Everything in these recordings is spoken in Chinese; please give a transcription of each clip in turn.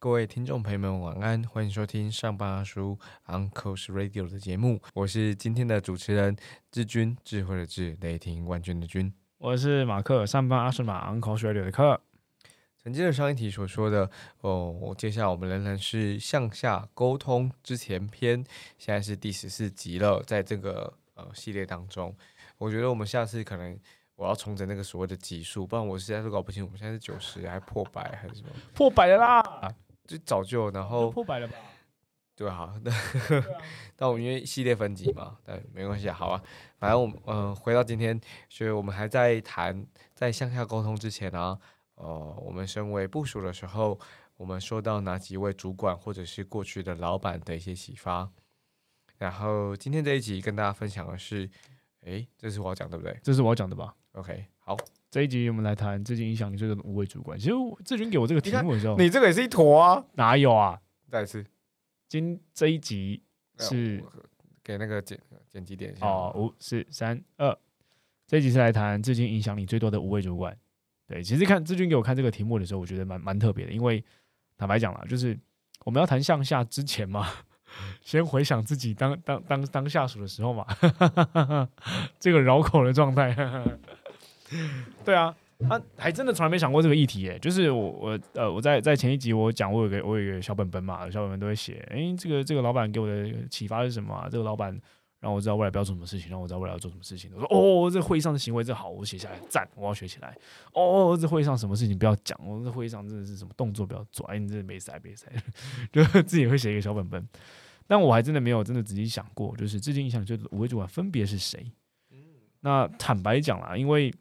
各位听众朋友们，晚安！欢迎收听上班阿叔 Uncle's Radio 的节目，我是今天的主持人志军，智慧的智，雷霆万钧的钧。我是马克，上班阿叔马 Uncle's Radio 的课。承接着上一题所说的哦，接下来我们仍然是向下沟通之前篇，现在是第十四集了，在这个呃系列当中，我觉得我们下次可能我要重整那个所谓的级数，不然我实在是搞不清我们现在是九十还破百还是什么，破百了啦，就早就然后破百了吧？对啊，那但我们因为系列分级嘛，但没关系，好啊，反正我们嗯回到今天，所以我们还在谈在向下沟通之前呢。哦，我们身为部署的时候，我们受到哪几位主管或者是过去的老板的一些启发？然后今天这一集跟大家分享的是，哎，这是我要讲对不对？这是我要讲的吧？OK，好，这一集我们来谈最近影响你这个五位主管。其实志军给我这个题目的时候，你这个也是一坨啊？哪有啊？再一次，今这一集是给那个剪剪辑点一下哦，五四三二，这一集是来谈最近影响你最多的五位主管。对，其实看志军给我看这个题目的时候，我觉得蛮蛮特别的，因为坦白讲了，就是我们要谈向下之前嘛，先回想自己当当当当下属的时候嘛，这个绕口的状态。对啊，他还真的从来没想过这个议题耶。就是我我呃我在在前一集我讲我有个我有个小本本嘛，小本本都会写，哎，这个这个老板给我的启发是什么？啊？这个老板。让我知道未来不要做什么事情，让我知道未来要做什么事情。我说哦，这会议上的行为真好，我写下来赞，我要学起来。哦，这会议上什么事情不要讲，我这会议上真的是什么动作不要做。哎，你这没塞没塞，就自己会写一个小本本。但我还真的没有真的仔细想过，就是至今影响就五位主管分别是谁。那坦白讲啦，因为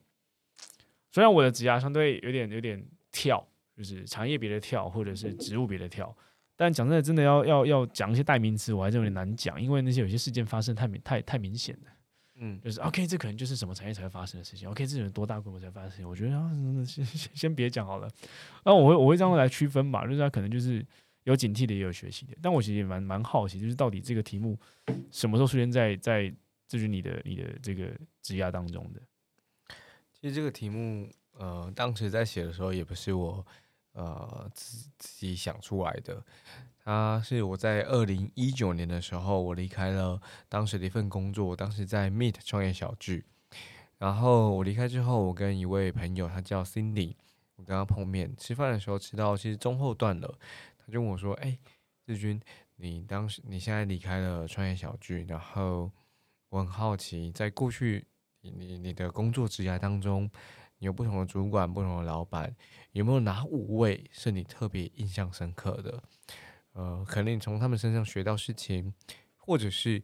虽然我的职涯相对有点有点跳，就是产业别的跳，或者是职务别的跳。但讲真的，真的要要要讲一些代名词，我还是有点难讲，因为那些有些事件发生太明太太明显了。嗯，就是 OK，这可能就是什么产业才会发生的事情。OK，这种多大规模才发生的事情？我觉得啊，先先先别讲好了。那我会我会这样来区分吧，就是他可能就是有警惕的，也有学习的。但我其实也蛮蛮好奇，就是到底这个题目什么时候出现在在就是你的你的这个职涯当中的？其实这个题目，呃，当时在写的时候也不是我。呃，自自己想出来的，他是我在二零一九年的时候，我离开了当时的一份工作，当时在 Meet 创业小聚。然后我离开之后，我跟一位朋友，他叫 Cindy，我跟他碰面吃饭的时候，吃到其实中后段了，他就问我说：“哎，志军，你当时你现在离开了创业小聚，然后我很好奇，在过去你你你的工作职涯当中。”有不同的主管，不同的老板，有没有哪五位是你特别印象深刻的？呃，可能你从他们身上学到事情，或者是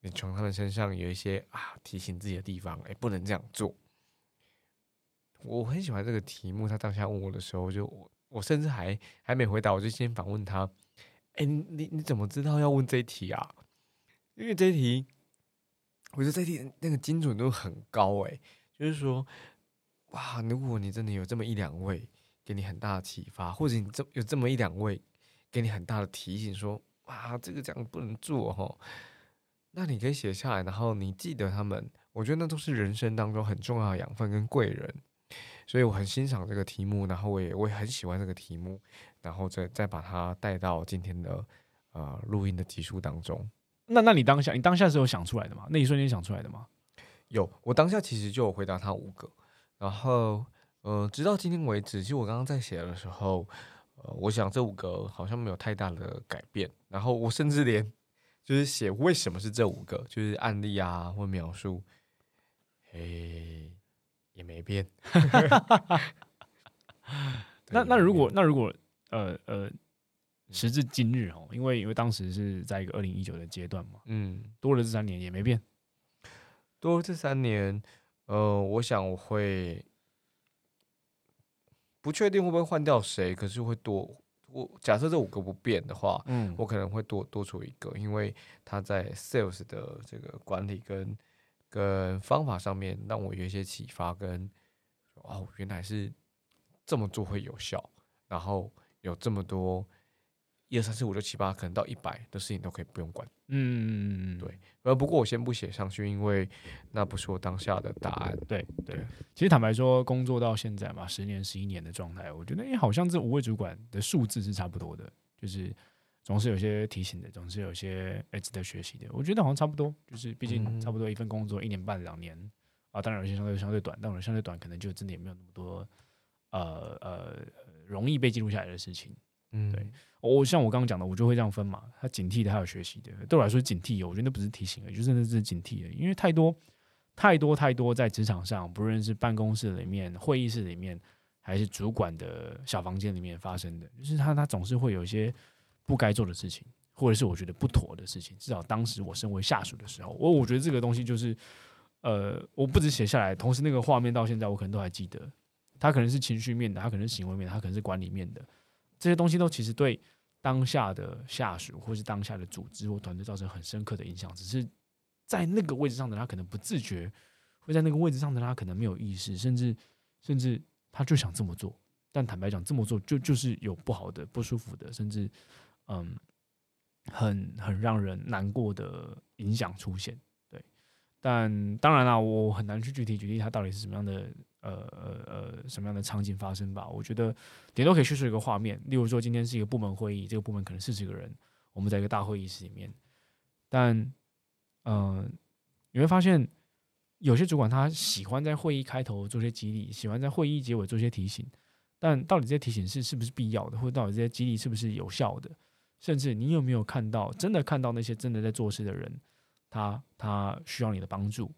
你从他们身上有一些啊提醒自己的地方，哎，不能这样做。我很喜欢这个题目，他当下问我的时候，就我我甚至还还没回答，我就先反问他：哎，你你怎么知道要问这一题啊？因为这一题，我觉得这题那个精准度很高，哎，就是说。哇！如果你真的有这么一两位给你很大的启发，或者你这有这么一两位给你很大的提醒，说哇，这个这样不能做哈，那你可以写下来，然后你记得他们，我觉得那都是人生当中很重要的养分跟贵人，所以我很欣赏这个题目，然后我也我也很喜欢这个题目，然后再再把它带到今天的呃录音的集数当中。那那你当下你当下是有想出来的吗？那一瞬间想出来的吗？有，我当下其实就有回答他五个。然后，呃，直到今天为止，其实我刚刚在写的时候，呃，我想这五个好像没有太大的改变。然后我甚至连就是写为什么是这五个，就是案例啊或描述，嘿，也没变。那那如果那如果呃呃，时至今日哦，因为因为当时是在一个二零一九的阶段嘛，嗯，多了这三年也没变，多了这三年。呃，我想我会不确定会不会换掉谁，可是会多。我假设这五个不变的话，嗯，我可能会多多出一个，因为他在 sales 的这个管理跟跟方法上面让我有一些启发，跟哦，原来是这么做会有效，然后有这么多一二三四五六七八，可能到一百的事情都可以不用管。嗯，对呃，不过我先不写上去，因为那不是我当下的答案。对对对。其实坦白说，工作到现在嘛，十年、十一年的状态，我觉得，哎，好像这五位主管的数字是差不多的，就是总是有些提醒的，总是有些哎值得学习的。我觉得好像差不多，就是毕竟差不多一份工作一年半两年啊，当然有些相对相对短，但我相对短可能就真的也没有那么多呃呃容易被记录下来的事情。嗯，对。我像我刚刚讲的，我就会这样分嘛。他警惕的，还有学习的。对我来说，警惕，我觉得那不是提醒而已，就真的是警惕的。因为太多、太多、太多，在职场上，不论是办公室里面、会议室里面，还是主管的小房间里面发生的，就是他他总是会有一些不该做的事情，或者是我觉得不妥的事情。至少当时我身为下属的时候，我我觉得这个东西就是，呃，我不止写下来，同时那个画面到现在我可能都还记得。他可能是情绪面的，他可能是行为面的，他可能是管理面的，这些东西都其实对。当下的下属或是当下的组织或团队造成很深刻的影响，只是在那个位置上的他可能不自觉，会在那个位置上的他可能没有意识，甚至甚至他就想这么做，但坦白讲，这么做就就是有不好的、不舒服的，甚至嗯，很很让人难过的影响出现。对，但当然啦，我很难去具体举例他到底是什么样的。呃呃呃，什么样的场景发生吧？我觉得点都可以叙述一个画面。例如说，今天是一个部门会议，这个部门可能四十个人，我们在一个大会议室里面。但，嗯，你会发现有些主管他喜欢在会议开头做些激励，喜欢在会议结尾做些提醒。但到底这些提醒是是不是必要的，或者到底这些激励是不是有效的？甚至你有没有看到，真的看到那些真的在做事的人，他他需要你的帮助？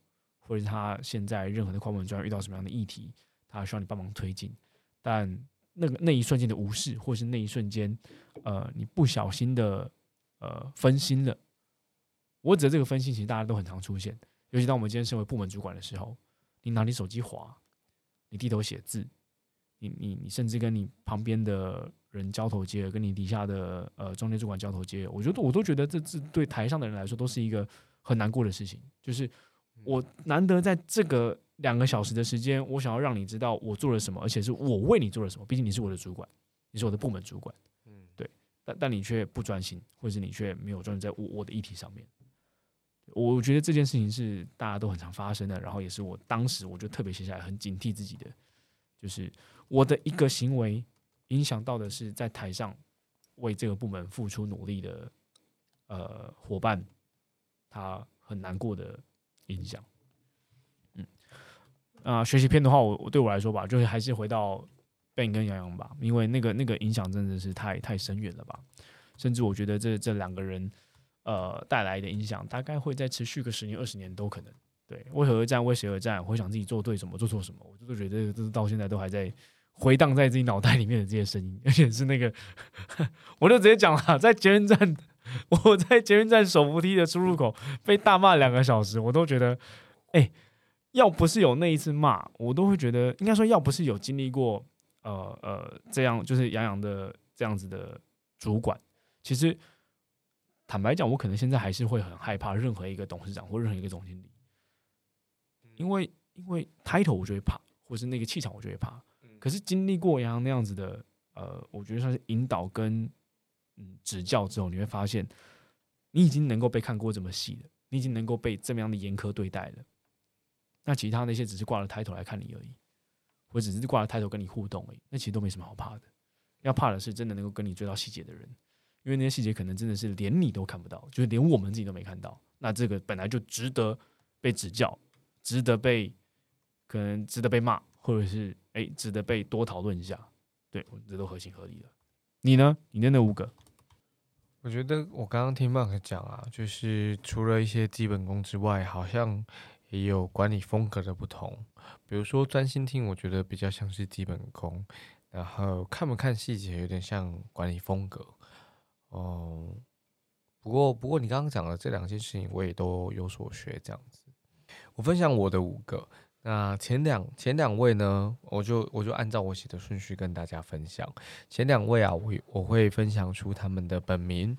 或者是他现在任何的跨文专遇到什么样的议题，他需要你帮忙推进，但那个那一瞬间的无视，或是那一瞬间，呃，你不小心的呃分心了。我指的这个分心，其实大家都很常出现，尤其当我们今天身为部门主管的时候，你拿你手机滑，你低头写字，你你你甚至跟你旁边的人交头接耳，跟你底下的呃中间主管交头接耳，我觉得我都觉得这这对台上的人来说都是一个很难过的事情，就是。我难得在这个两个小时的时间，我想要让你知道我做了什么，而且是我为你做了什么。毕竟你是我的主管，你是我的部门主管，嗯，对。但但你却不专心，或者是你却没有专注在我我的议题上面。我觉得这件事情是大家都很常发生的，然后也是我当时我就特别写下来，很警惕自己的，就是我的一个行为影响到的是在台上为这个部门付出努力的呃伙伴，他很难过的。影响，嗯，啊，学习片的话，我我对我来说吧，就是还是回到 Ben 跟杨洋吧，因为那个那个影响真的是太太深远了吧，甚至我觉得这这两个人呃带来的影响，大概会再持续个十年二十年都可能。对，为何而战？为谁而战？回想自己做对什么，做错什么，我就是觉得这是到现在都还在回荡在自己脑袋里面的这些声音，而且是那个，我就直接讲了，在捷运站。我在捷运站手扶梯的出入口被大骂两个小时，我都觉得，哎，要不是有那一次骂，我都会觉得，应该说，要不是有经历过，呃呃，这样就是杨洋的这样子的主管，其实坦白讲，我可能现在还是会很害怕任何一个董事长或任何一个总经理，因为因为 title 我就会怕，或是那个气场我就会怕。可是经历过杨洋那样子的，呃，我觉得算是引导跟。嗯，指教之后你会发现，你已经能够被看过这么细了，你已经能够被这么样的严苛对待了。那其他那些只是挂了抬头来看你而已，或只是挂了抬头跟你互动而已，那其实都没什么好怕的。要怕的是真的能够跟你追到细节的人，因为那些细节可能真的是连你都看不到，就是连我们自己都没看到。那这个本来就值得被指教，值得被可能值得被骂，或者是哎值得被多讨论一下。对，这都合情合理的。你呢？你的那五个？我觉得我刚刚听 Mark 讲啊，就是除了一些基本功之外，好像也有管理风格的不同。比如说专心听，我觉得比较像是基本功；然后看不看细节，有点像管理风格。哦，不过不过你刚刚讲的这两件事情，我也都有所学。这样子，我分享我的五个。那前两前两位呢，我就我就按照我写的顺序跟大家分享。前两位啊，我我会分享出他们的本名，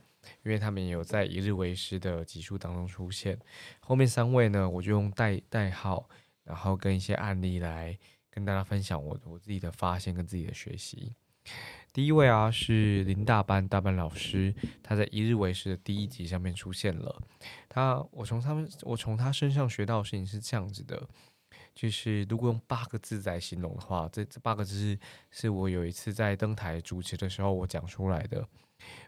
因为他们有在一日为师的集数当中出现。后面三位呢，我就用代代号，然后跟一些案例来跟大家分享我我自己的发现跟自己的学习。第一位啊是林大班大班老师，他在一日为师的第一集上面出现了。他我从他们我从他身上学到的事情是这样子的，就是如果用八个字来形容的话，这这八个字是我有一次在登台主持的时候我讲出来的。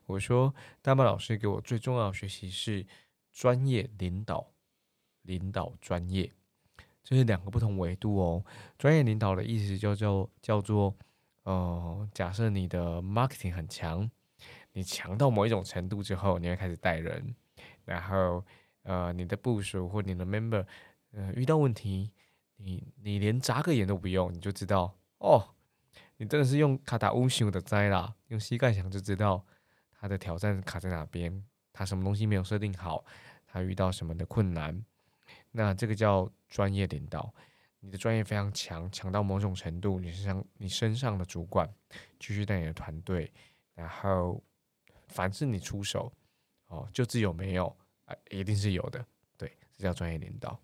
我说大班老师给我最重要的学习是专业领导，领导专业，这是两个不同维度哦。专业领导的意思就叫叫做。哦，假设你的 marketing 很强，你强到某一种程度之后，你会开始带人，然后呃，你的部署或你的 member，呃，遇到问题，你你连眨个眼都不用，你就知道哦，你真的是用卡达乌修的灾啦，用膝盖想就知道他的挑战卡在哪边，他什么东西没有设定好，他遇到什么的困难，那这个叫专业领导。你的专业非常强，强到某种程度，你身上你身上的主管继续带你的团队，然后凡是你出手，哦，就只有没有啊，一定是有的，对，这叫专业领导。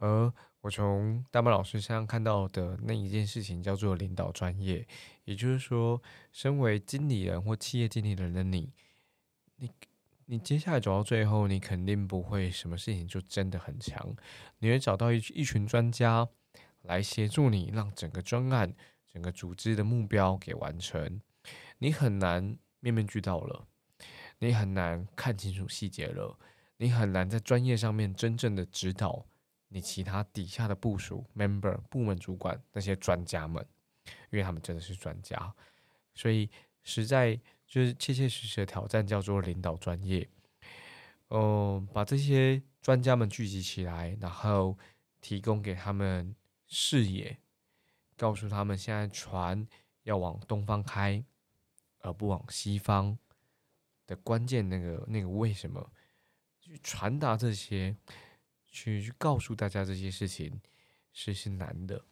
而我从大班老师身上看到的那一件事情叫做领导专业，也就是说，身为经理人或企业经理人的你，你。你接下来走到最后，你肯定不会什么事情就真的很强。你会找到一一群专家来协助你，让整个专案、整个组织的目标给完成。你很难面面俱到了，你很难看清楚细节了，你很难在专业上面真正的指导你其他底下的部署、member、部门主管那些专家们，因为他们真的是专家，所以实在。就是切切实实的挑战，叫做领导专业。嗯，把这些专家们聚集起来，然后提供给他们视野，告诉他们现在船要往东方开，而不往西方的关键那个那个为什么？去传达这些，去去告诉大家这些事情是是难的。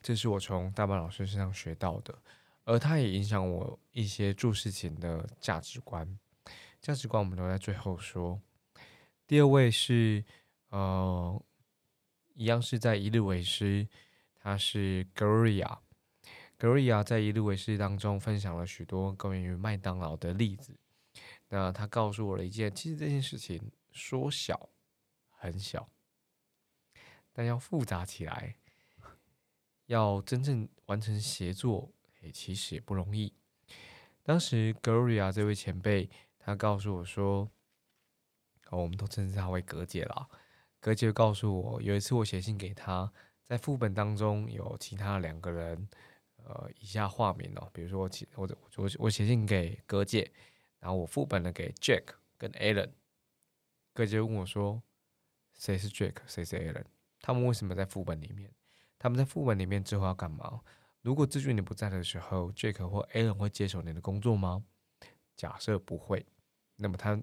这是我从大班老师身上学到的。而他也影响我一些做事情的价值观，价值观我们留在最后说。第二位是，呃，一样是在一日为师，他是 Gloria，Gloria 在一日为师当中分享了许多关于麦当劳的例子。那他告诉我了一件，其实这件事情说小很小，但要复杂起来，要真正完成协作。诶其实也不容易。当时 Gloria 这位前辈，他告诉我说：“哦，我们都称之他为格姐啦。”格姐告诉我，有一次我写信给他，在副本当中有其他两个人，呃，以下化名哦，比如说我写我我我写信给格姐，然后我副本呢给 Jack 跟 Alan。葛姐问我说：“谁是 Jack，谁是 Alan？他们为什么在副本里面？他们在副本里面之后要干嘛？”如果志俊你不在的时候，Jack 或 Alan 会接手你的工作吗？假设不会，那么他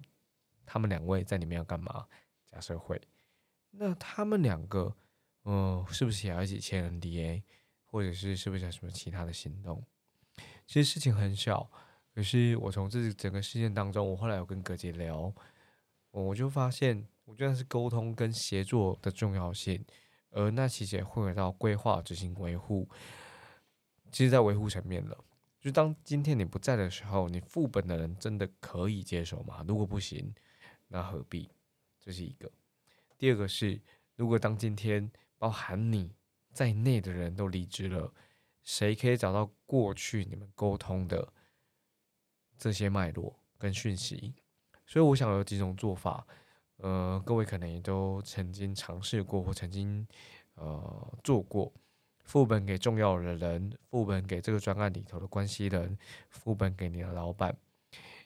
他们两位在里面要干嘛？假设会，那他们两个，嗯，是不是也要一起签 NDA，或者是是不是有什么其他的行动？其实事情很小，可是我从这整个事件当中，我后来有跟葛姐聊，我就发现，我觉得是沟通跟协作的重要性，而那其实也会到规划、执行、维护。其实，在维护层面了，就当今天你不在的时候，你副本的人真的可以接手吗？如果不行，那何必？这是一个。第二个是，如果当今天包含你在内的人都离职了，谁可以找到过去你们沟通的这些脉络跟讯息？所以，我想有几种做法。呃，各位可能也都曾经尝试过，或曾经呃做过。副本给重要的人，副本给这个专案里头的关系人，副本给你的老板。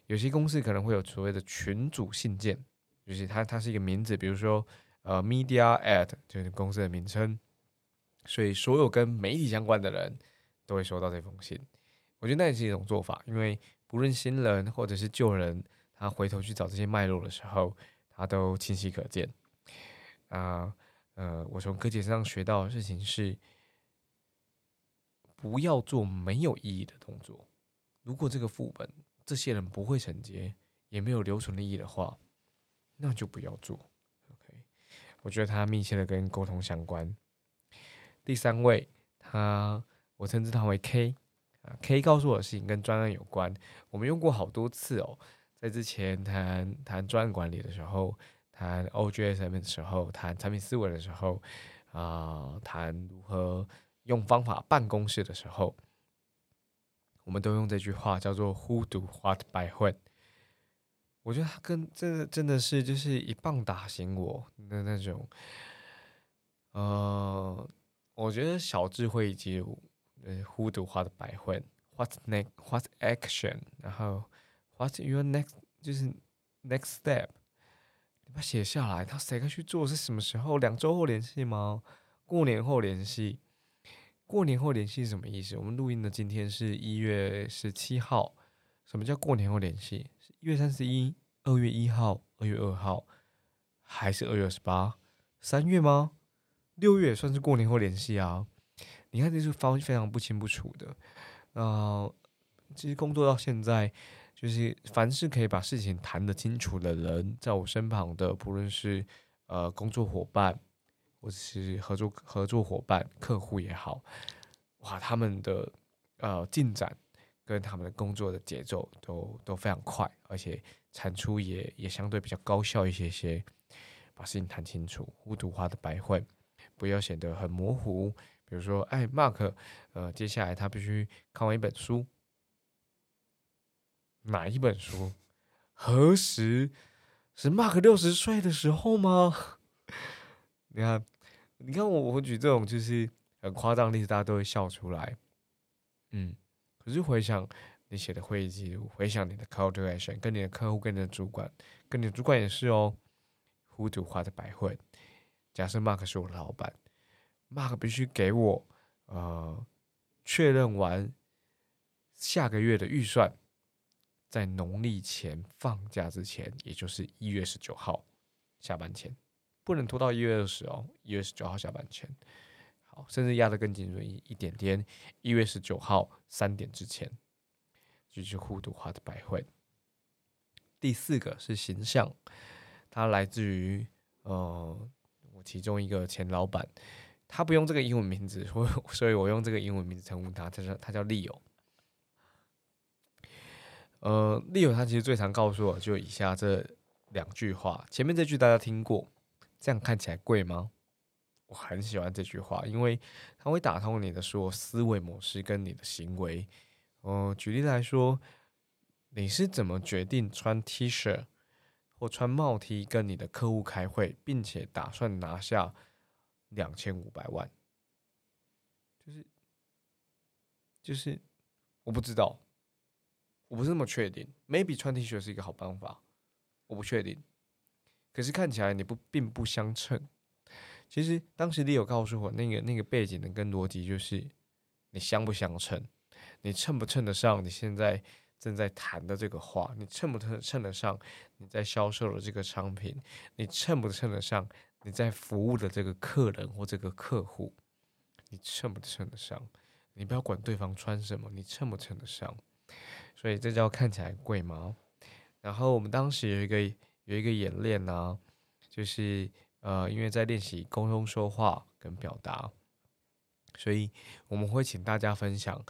有些公司可能会有所谓的群主信件，就是它它是一个名字，比如说呃 media at 就是公司的名称，所以所有跟媒体相关的人都会收到这封信。我觉得那也是一种做法，因为不论新人或者是旧人，他回头去找这些脉络的时候，他都清晰可见。啊呃，我从柯姐身上学到的事情是。不要做没有意义的动作。如果这个副本这些人不会承接，也没有留存的意义的话，那就不要做。OK，我觉得它密切的跟沟通相关。第三位，他我称之他为 K 啊，K 告诉我的事情跟专案有关，我们用过好多次哦。在之前谈谈专案管理的时候，谈 OGSM 的时候，谈产品思维的时候，啊，谈如何用方法办公室的时候，我们都用这句话叫做 “Who do what by when”。我觉得他跟这真的是就是一棒打醒我的那种。呃，我觉得小智慧以及呃 “Who do what by when”，What next？What action？然后。What's your next？就是 next step，你把它写下来。他谁该去做？是什么时候？两周后联系吗？过年后联系？过年后联系是什么意思？我们录音的今天是一月十七号。什么叫过年后联系？一月三十一、二月一号、二月二号，还是二月二十八？三月吗？六月算是过年后联系啊？你看这是方非常不清不楚的。呃，其实工作到现在。就是凡是可以把事情谈得清楚的人，在我身旁的，不论是呃工作伙伴，或者是合作合作伙伴、客户也好，哇，他们的呃进展跟他们的工作的节奏都都非常快，而且产出也也相对比较高效一些些。把事情谈清楚，糊涂化的白混，不要显得很模糊。比如说，哎，Mark，呃，接下来他必须看完一本书。哪一本书？何时是 Mark 六十岁的时候吗？你看，你看我我举这种就是很夸张的例子，大家都会笑出来。嗯，可是回想你写的会议记录，回想你的 call to action，跟你的客户、跟你的主管，跟你的主管也是哦。糊涂画的白混。假设 Mark 是我的老板，Mark 必须给我呃确认完下个月的预算。在农历前放假之前，也就是一月十九号下班前，不能拖到一月二十哦。一月十九号下班前，好，甚至压得更精准一一点点，一月十九号三点之前，就是互读化的百会。第四个是形象，它来自于呃我其中一个前老板，他不用这个英文名字，所以所以我用这个英文名字称呼他，他叫他叫利友。呃，利友他其实最常告诉我就以下这两句话。前面这句大家听过，这样看起来贵吗？我很喜欢这句话，因为它会打通你的说思维模式跟你的行为。哦，举例来说，你是怎么决定穿 T 恤或穿帽 T 跟你的客户开会，并且打算拿下两千五百万？就是就是我不知道。我不是那么确定，maybe 穿 T 恤是一个好办法，我不确定。可是看起来你不并不相称。其实当时你有告诉我，那个那个背景的跟逻辑就是你相不相称，你称不称得上你现在正在谈的这个话，你称不称称得上你在销售的这个商品，你称不称得上你在服务的这个客人或这个客户，你称不称得上？你不要管对方穿什么，你称不称得上？所以这叫看起来贵吗？然后我们当时有一个有一个演练呢，就是呃，因为在练习沟通说话跟表达，所以我们会请大家分享，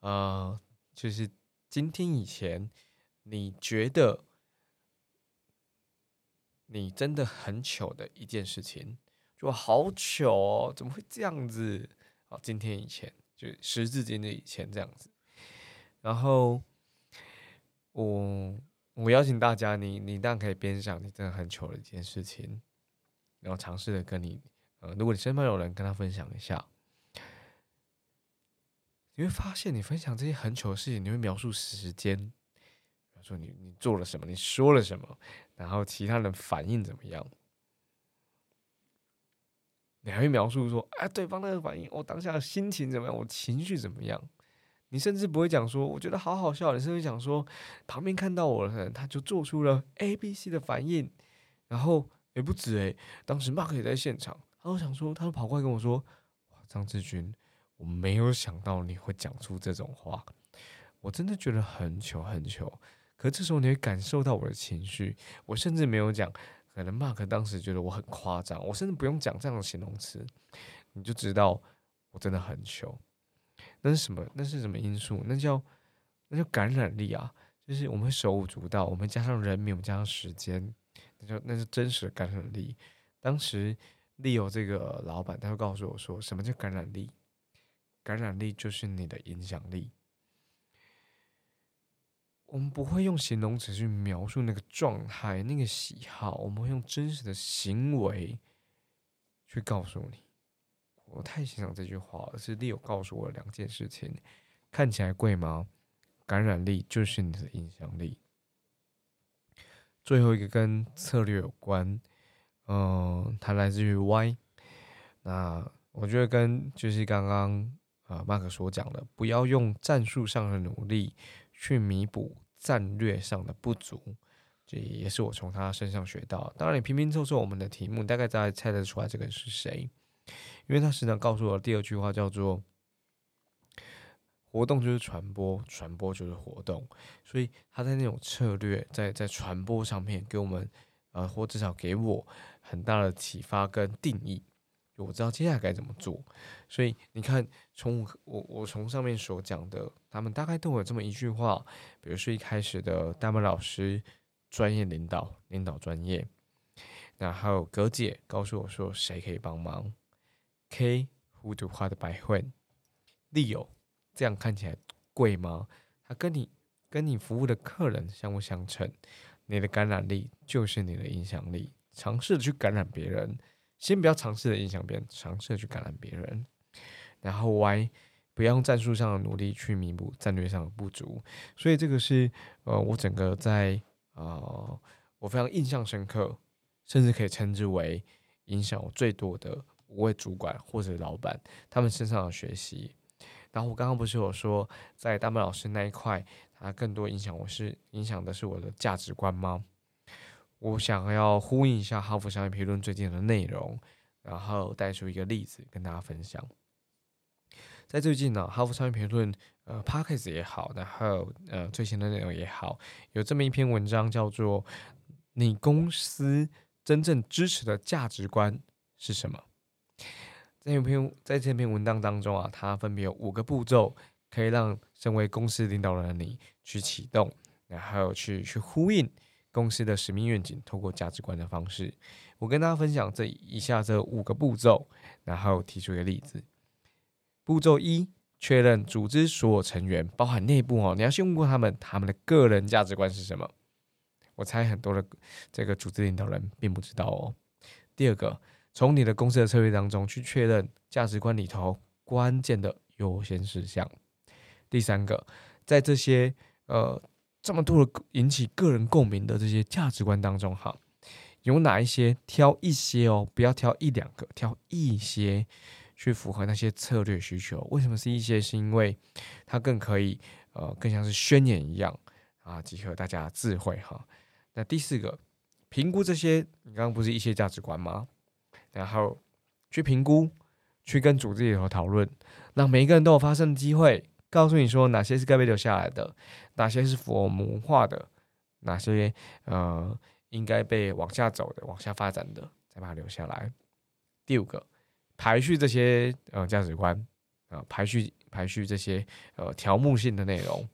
呃，就是今天以前你觉得你真的很糗的一件事情，就好糗哦，怎么会这样子？好，今天以前就时至今日以前这样子，然后。我我邀请大家，你你当然可以边想你真的很糗的一件事情，然后尝试的跟你，呃，如果你身边有人跟他分享一下，你会发现你分享这些很糗的事情，你会描述时间，比如说你你做了什么，你说了什么，然后其他人反应怎么样，你还会描述说，哎，对方那个反应，我当下的心情怎么样，我情绪怎么样。你甚至不会讲说，我觉得好好笑。你甚至讲说，旁边看到我的人，他就做出了 A、B、C 的反应，然后也不止诶，当时 Mark 也在现场，他就想说，他就跑过来跟我说：“哇，张志军，我没有想到你会讲出这种话，我真的觉得很糗很糗。可这时候你会感受到我的情绪，我甚至没有讲，可能 Mark 当时觉得我很夸张，我甚至不用讲这样的形容词，你就知道我真的很糗。那是什么？那是什么因素？那叫那叫感染力啊！就是我们手舞足蹈，我们加上人民，我们加上时间，那就那是真实的感染力。当时利友这个老板，他会告诉我说：“什么叫感染力？感染力就是你的影响力。我们不会用形容词去描述那个状态、那个喜好，我们会用真实的行为去告诉你。我太欣赏这句话了，是利友告诉我两件事情：看起来贵吗？感染力就是你的影响力。最后一个跟策略有关。”嗯，它来自于 Y。那我觉得跟就是刚刚呃马克所讲的，不要用战术上的努力去弥补战略上的不足，这也是我从他身上学到。当然，你拼拼凑凑我们的题目，大概大家猜得出来这个人是谁，因为他时常告诉我第二句话叫做“活动就是传播，传播就是活动”，所以他在那种策略在在传播上面给我们。呃，或至少给我很大的启发跟定义，我知道接下来该怎么做。所以你看，从我我从上面所讲的，他们大概都有这么一句话，比如说一开始的大门老师专业领导，领导专业。那还有葛姐告诉我说，谁可以帮忙？K 糊涂花的白混，利友这样看起来贵吗？他跟你跟你服务的客人相不相称？你的感染力就是你的影响力，尝试的去感染别人，先不要尝试的影响别人，尝试的去感染别人。然后 Y，不要用战术上的努力去弥补战略上的不足。所以这个是呃，我整个在呃，我非常印象深刻，甚至可以称之为影响我最多的五位主管或者老板他们身上的学习。然后我刚刚不是有说，在大麦老师那一块。他更多影响我是影响的是我的价值观吗？我想要呼应一下《哈佛商业评论》最近的内容，然后带出一个例子跟大家分享。在最近呢，《哈佛商业评论》呃 p o d c a s 也好，然后呃最新的内容也好，有这么一篇文章叫做“你公司真正支持的价值观是什么？”这篇在这篇文章当中啊，它分别有五个步骤。可以让身为公司领导人的你去启动，然后去去呼应公司的使命愿景，透过价值观的方式。我跟大家分享这以下这五个步骤，然后提出一个例子。步骤一，确认组织所有成员，包含内部哦，你要先问过他们，他们的个人价值观是什么？我猜很多的这个组织领导人并不知道哦。第二个，从你的公司的策略当中去确认价值观里头关键的优先事项。第三个，在这些呃这么多的引起个人共鸣的这些价值观当中，哈，有哪一些挑一些哦，不要挑一两个，挑一些去符合那些策略需求。为什么是一些？是因为它更可以呃，更像是宣言一样啊，集合大家的智慧哈。那第四个，评估这些，你刚刚不是一些价值观吗？然后去评估，去跟组织里头讨论，让每一个人都有发声的机会。告诉你说哪些是该被留下来的，哪些是符合我们文化的，哪些呃应该被往下走的、往下发展的，再把它留下来。第五个，排序这些呃价值观啊，排序排序这些呃条目性的内容，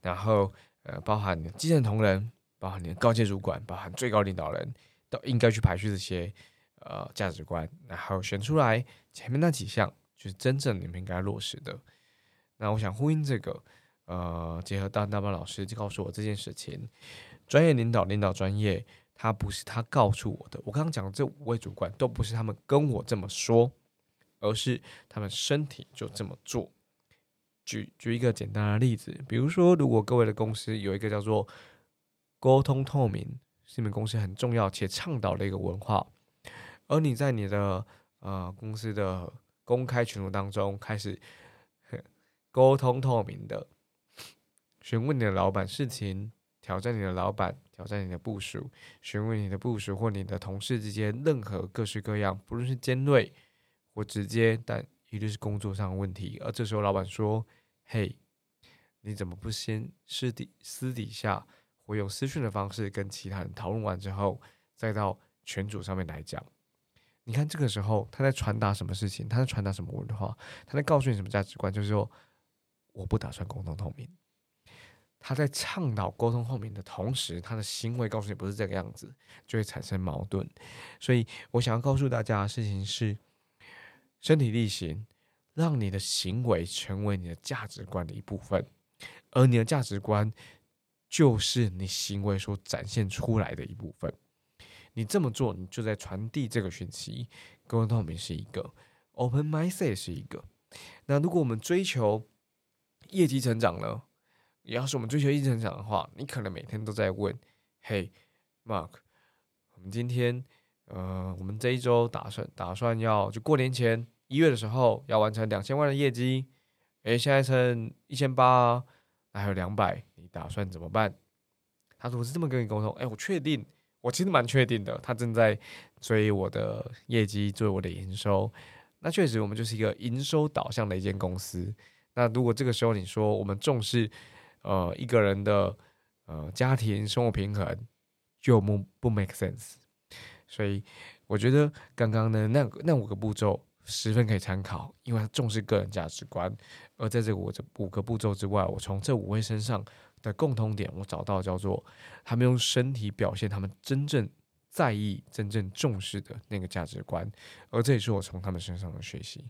然后呃包含你的基层同仁，包含你的高阶主管，包含最高领导人都应该去排序这些呃价值观，然后选出来前面那几项就是真正你们应该落实的。那我想呼应这个，呃，结合大大班老师就告诉我这件事情，专业领导领导专业，他不是他告诉我的。我刚刚讲的这五位主管都不是他们跟我这么说，而是他们身体就这么做。举举一个简单的例子，比如说，如果各位的公司有一个叫做沟通透明，是你们公司很重要且倡导的一个文化，而你在你的呃公司的公开群组当中开始。沟通透明的，询问你的老板事情，挑战你的老板，挑战你的部署，询问你的部署或你的同事之间任何各式各样，不论是尖锐或直接，但一定是工作上的问题。而这时候老板说：“嘿，你怎么不先私底私底下，或用私讯的方式跟其他人讨论完之后，再到群组上面来讲？你看这个时候他在传达什么事情？他在传达什么文化？他在告诉你什么价值观？就是说，我不打算沟通透明。他在倡导沟通透明的同时，他的行为告诉你不是这个样子，就会产生矛盾。所以我想要告诉大家的事情是：身体力行，让你的行为成为你的价值观的一部分，而你的价值观就是你行为所展现出来的一部分。你这么做，你就在传递这个讯息。沟通透明是一个，open mindset 是一个。那如果我们追求业绩成长呢？要是我们追求业绩成长的话，你可能每天都在问：“嘿，Mark，我们今天，呃，我们这一周打算打算要就过年前一月的时候要完成两千万的业绩，诶，现在剩一千八，还有两百，你打算怎么办？”他说：“我是这么跟你沟通。”诶，我确定，我其实蛮确定的。他正在追我的业绩，追我的营收。那确实，我们就是一个营收导向的一间公司。那如果这个时候你说我们重视，呃，一个人的呃家庭生活平衡就不不 make sense，所以我觉得刚刚的那那五个步骤十分可以参考，因为他重视个人价值观。而在这五这五个步骤之外，我从这五位身上的共通点，我找到叫做他们用身体表现他们真正在意、真正重视的那个价值观，而这也是我从他们身上的学习。